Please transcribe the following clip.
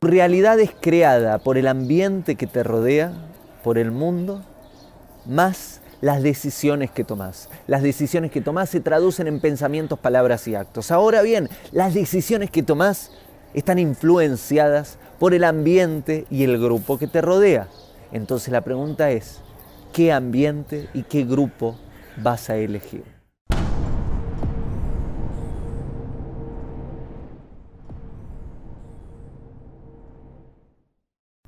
Tu realidad es creada por el ambiente que te rodea, por el mundo, más las decisiones que tomás. Las decisiones que tomás se traducen en pensamientos, palabras y actos. Ahora bien, las decisiones que tomás están influenciadas por el ambiente y el grupo que te rodea. Entonces la pregunta es, ¿qué ambiente y qué grupo vas a elegir?